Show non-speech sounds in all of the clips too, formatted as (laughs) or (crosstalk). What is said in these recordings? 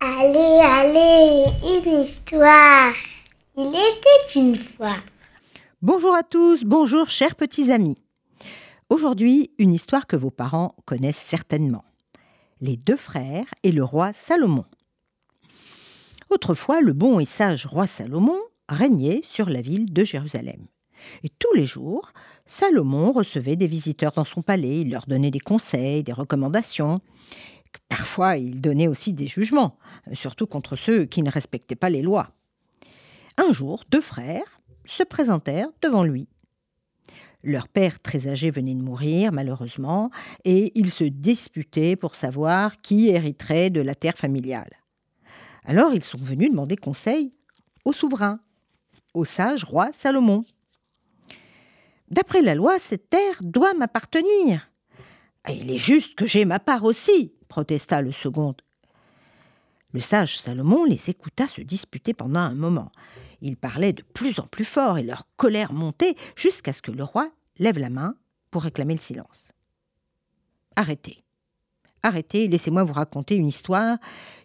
Allez, allez, une histoire. Il était une fois. Bonjour à tous, bonjour chers petits amis. Aujourd'hui, une histoire que vos parents connaissent certainement. Les deux frères et le roi Salomon. Autrefois, le bon et sage roi Salomon régnait sur la ville de Jérusalem. Et tous les jours, Salomon recevait des visiteurs dans son palais, il leur donnait des conseils, des recommandations. Parfois, il donnait aussi des jugements, surtout contre ceux qui ne respectaient pas les lois. Un jour, deux frères se présentèrent devant lui. Leur père très âgé venait de mourir, malheureusement, et ils se disputaient pour savoir qui hériterait de la terre familiale. Alors ils sont venus demander conseil au souverain, au sage roi Salomon. D'après la loi, cette terre doit m'appartenir. Il est juste que j'ai ma part aussi, protesta le second. Le sage Salomon les écouta se disputer pendant un moment. Ils parlaient de plus en plus fort et leur colère montait jusqu'à ce que le roi lève la main pour réclamer le silence. Arrêtez. Arrêtez, laissez-moi vous raconter une histoire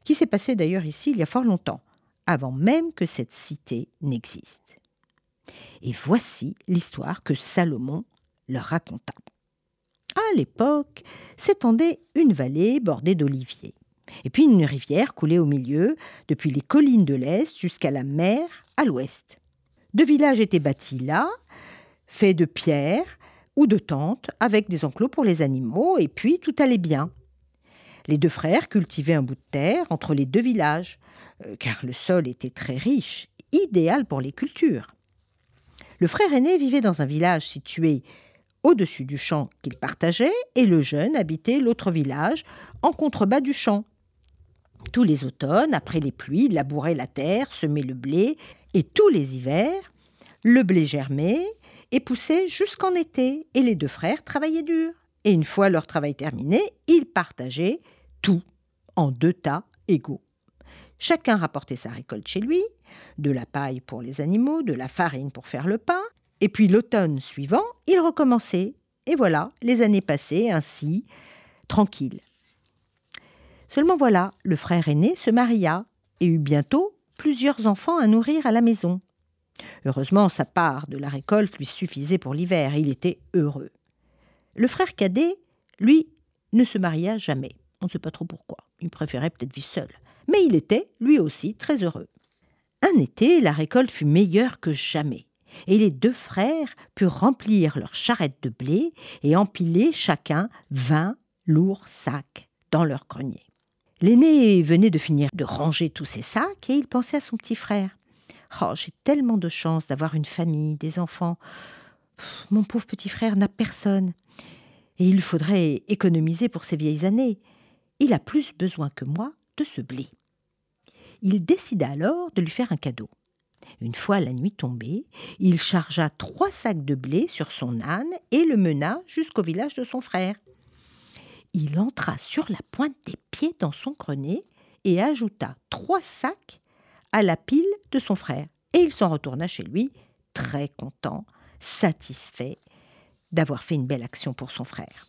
qui s'est passée d'ailleurs ici il y a fort longtemps, avant même que cette cité n'existe. Et voici l'histoire que Salomon leur raconta. À l'époque, s'étendait une vallée bordée d'oliviers, et puis une rivière coulait au milieu, depuis les collines de l'Est jusqu'à la mer à l'Ouest. Deux villages étaient bâtis là, faits de pierres ou de tentes, avec des enclos pour les animaux, et puis tout allait bien. Les deux frères cultivaient un bout de terre entre les deux villages, euh, car le sol était très riche, idéal pour les cultures. Le frère aîné vivait dans un village situé au-dessus du champ qu'il partageait, et le jeune habitait l'autre village, en contrebas du champ. Tous les automnes, après les pluies, il labourait la terre, semait le blé, et tous les hivers, le blé germait et poussait jusqu'en été, et les deux frères travaillaient dur. Et une fois leur travail terminé, ils partageaient tout en deux tas égaux. Chacun rapportait sa récolte chez lui, de la paille pour les animaux, de la farine pour faire le pain, et puis l'automne suivant, il recommençait. Et voilà, les années passaient ainsi, tranquilles. Seulement voilà, le frère aîné se maria et eut bientôt plusieurs enfants à nourrir à la maison. Heureusement, sa part de la récolte lui suffisait pour l'hiver, il était heureux. Le frère cadet, lui, ne se maria jamais. On ne sait pas trop pourquoi. Il préférait peut-être vivre seul. Mais il était, lui aussi, très heureux. Un été, la récolte fut meilleure que jamais, et les deux frères purent remplir leurs charrettes de blé et empiler chacun vingt lourds sacs dans leur grenier. L'aîné venait de finir de ranger tous ses sacs et il pensait à son petit frère. Oh, j'ai tellement de chance d'avoir une famille, des enfants. Mon pauvre petit frère n'a personne. Et il faudrait économiser pour ses vieilles années. Il a plus besoin que moi de ce blé il décida alors de lui faire un cadeau. Une fois la nuit tombée, il chargea trois sacs de blé sur son âne et le mena jusqu'au village de son frère. Il entra sur la pointe des pieds dans son grenier et ajouta trois sacs à la pile de son frère. Et il s'en retourna chez lui, très content, satisfait d'avoir fait une belle action pour son frère.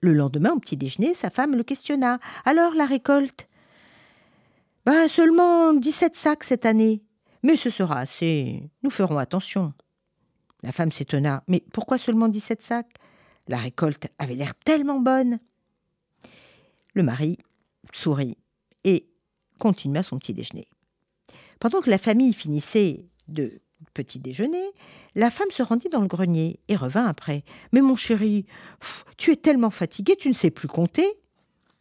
Le lendemain, au petit déjeuner, sa femme le questionna. Alors la récolte? Ben, seulement 17 sacs cette année. Mais ce sera assez. Nous ferons attention. La femme s'étonna. Mais pourquoi seulement 17 sacs? La récolte avait l'air tellement bonne. Le mari sourit et continua son petit déjeuner. Pendant que la famille finissait de petit déjeuner, la femme se rendit dans le grenier et revint après. Mais mon chéri, tu es tellement fatigué, tu ne sais plus compter.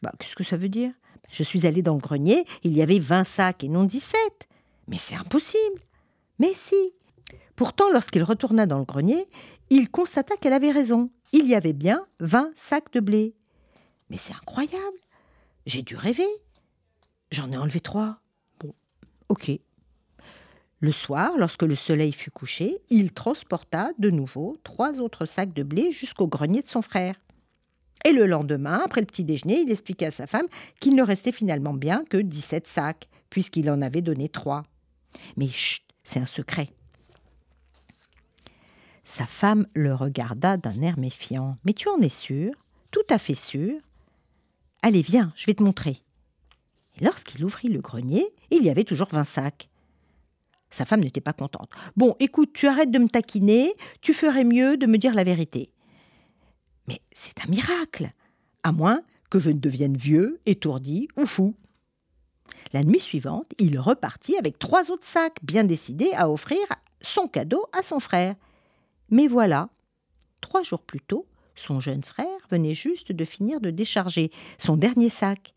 Bah, qu'est-ce que ça veut dire? Je suis allée dans le grenier, il y avait vingt sacs et non dix-sept. Mais c'est impossible. Mais si. Pourtant, lorsqu'il retourna dans le grenier, il constata qu'elle avait raison. Il y avait bien vingt sacs de blé. Mais c'est incroyable. J'ai dû rêver. J'en ai enlevé trois. Bon, ok. Le soir, lorsque le soleil fut couché, il transporta de nouveau trois autres sacs de blé jusqu'au grenier de son frère. Et le lendemain, après le petit déjeuner, il expliqua à sa femme qu'il ne restait finalement bien que 17 sacs, puisqu'il en avait donné trois. Mais chut, c'est un secret. Sa femme le regarda d'un air méfiant. Mais tu en es sûr? Tout à fait sûr Allez, viens, je vais te montrer. Et lorsqu'il ouvrit le grenier, il y avait toujours vingt sacs. Sa femme n'était pas contente. Bon, écoute, tu arrêtes de me taquiner, tu ferais mieux de me dire la vérité. Mais c'est un miracle, à moins que je ne devienne vieux, étourdi ou fou. La nuit suivante, il repartit avec trois autres sacs, bien décidé à offrir son cadeau à son frère. Mais voilà, trois jours plus tôt, son jeune frère venait juste de finir de décharger son dernier sac.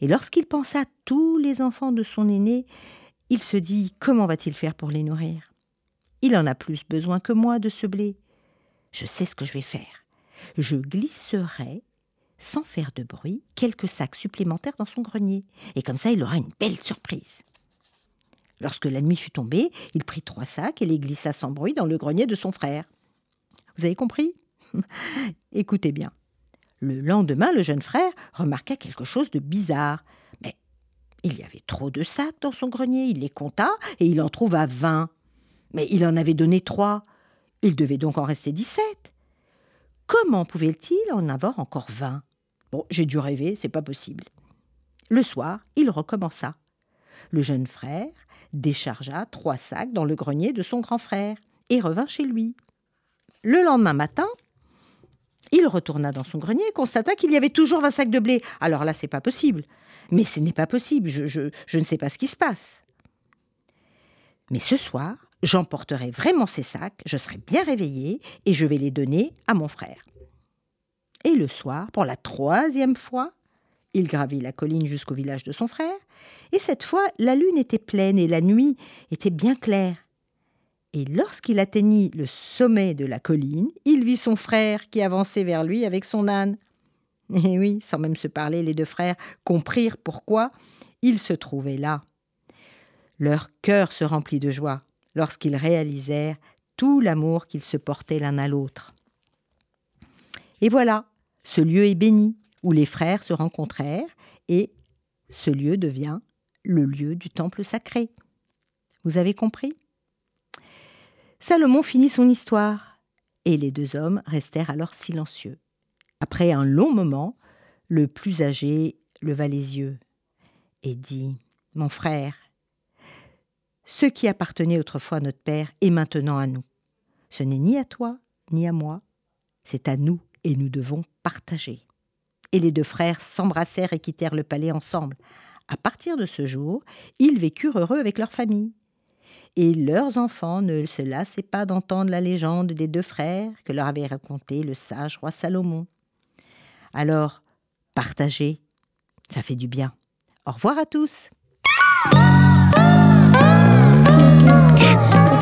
Et lorsqu'il pensa à tous les enfants de son aîné, il se dit comment va-t-il faire pour les nourrir? Il en a plus besoin que moi de ce blé. Je sais ce que je vais faire. Je glisserai, sans faire de bruit, quelques sacs supplémentaires dans son grenier, et comme ça il aura une belle surprise. Lorsque la nuit fut tombée, il prit trois sacs et les glissa sans bruit dans le grenier de son frère. Vous avez compris? (laughs) Écoutez bien. Le lendemain, le jeune frère remarqua quelque chose de bizarre. Mais il y avait trop de sacs dans son grenier. Il les compta et il en trouva vingt. Mais il en avait donné trois. Il devait donc en rester dix-sept. Comment pouvait-il en avoir encore vingt? Bon, j'ai dû rêver, c'est pas possible. Le soir, il recommença. Le jeune frère déchargea trois sacs dans le grenier de son grand frère et revint chez lui. Le lendemain matin, il retourna dans son grenier et constata qu'il y avait toujours vingt sacs de blé. Alors là, c'est pas possible. Mais ce n'est pas possible, je, je, ne sais pas ce qui se passe. Mais ce soir, j'emporterai vraiment ces sacs, je serai bien réveillé et je vais les donner à mon frère. Et le soir, pour la troisième fois, il gravit la colline jusqu'au village de son frère, et cette fois la lune était pleine et la nuit était bien claire. Et lorsqu'il atteignit le sommet de la colline, il vit son frère qui avançait vers lui avec son âne. Et oui, sans même se parler, les deux frères comprirent pourquoi ils se trouvaient là. Leur cœur se remplit de joie lorsqu'ils réalisèrent tout l'amour qu'ils se portaient l'un à l'autre. Et voilà, ce lieu est béni, où les frères se rencontrèrent, et ce lieu devient le lieu du temple sacré. Vous avez compris? Salomon finit son histoire, et les deux hommes restèrent alors silencieux. Après un long moment, le plus âgé leva les yeux et dit Mon frère, ce qui appartenait autrefois à notre père est maintenant à nous. Ce n'est ni à toi ni à moi, c'est à nous et nous devons partager. Et les deux frères s'embrassèrent et quittèrent le palais ensemble. À partir de ce jour, ils vécurent heureux avec leur famille. Et leurs enfants ne se lassaient pas d'entendre la légende des deux frères que leur avait raconté le sage roi Salomon. Alors, partagez, ça fait du bien. Au revoir à tous. But